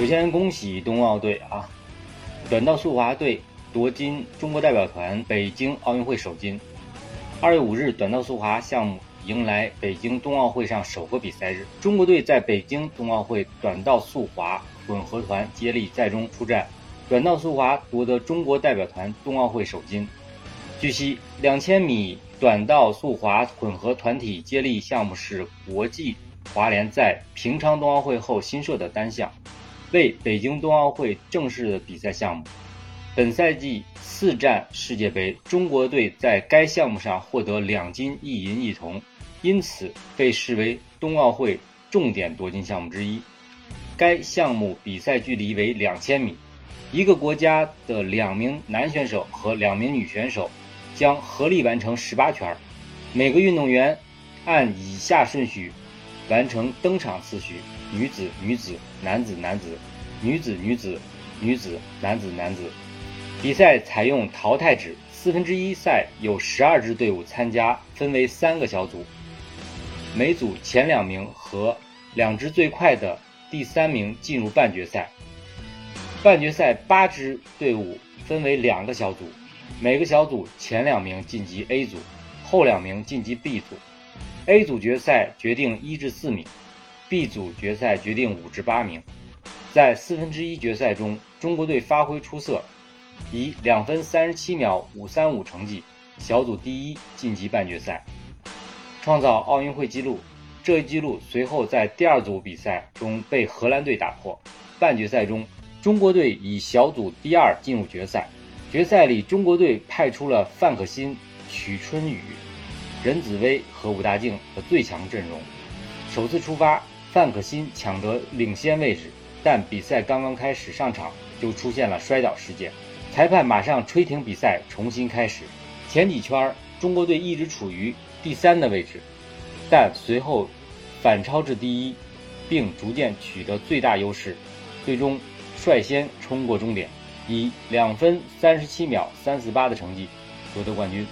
首先恭喜冬奥队啊，短道速滑队夺金，中国代表团北京奥运会首金。二月五日，短道速滑项目迎来北京冬奥会上首个比赛日，中国队在北京冬奥会短道速滑混合团接力赛中出战，短道速滑夺得中国代表团冬奥会首金。据悉，两千米短道速滑混合团体接力项目是国际滑联在平昌冬奥会后新设的单项。为北京冬奥会正式的比赛项目，本赛季四站世界杯，中国队在该项目上获得两金一银一铜，因此被视为冬奥会重点夺金项目之一。该项目比赛距离为两千米，一个国家的两名男选手和两名女选手将合力完成十八圈，每个运动员按以下顺序完成登场次序。女子、女子、男子、男子、女子、女子、女子、男子、男子。比赛采用淘汰制，四分之一赛有十二支队伍参加，分为三个小组，每组前两名和两支最快的第三名进入半决赛。半决赛八支队伍分为两个小组，每个小组前两名晋级 A 组，后两名晋级 B 组。A 组决赛决定一至四名。B 组决赛决定五至八名，在四分之一决赛中，中国队发挥出色，以两分三十七秒五三五成绩小组第一晋级半决赛，创造奥运会纪录。这一纪录随后在第二组比赛中被荷兰队打破。半决赛中，中国队以小组第二进入决赛。决赛里，中国队派出了范可新、曲春雨、任子威和武大靖的最强阵容，首次出发。范可新抢得领先位置，但比赛刚刚开始上场就出现了摔倒事件，裁判马上吹停比赛，重新开始。前几圈中国队一直处于第三的位置，但随后反超至第一，并逐渐取得最大优势，最终率先冲过终点，以两分三十七秒三四八的成绩夺得冠军。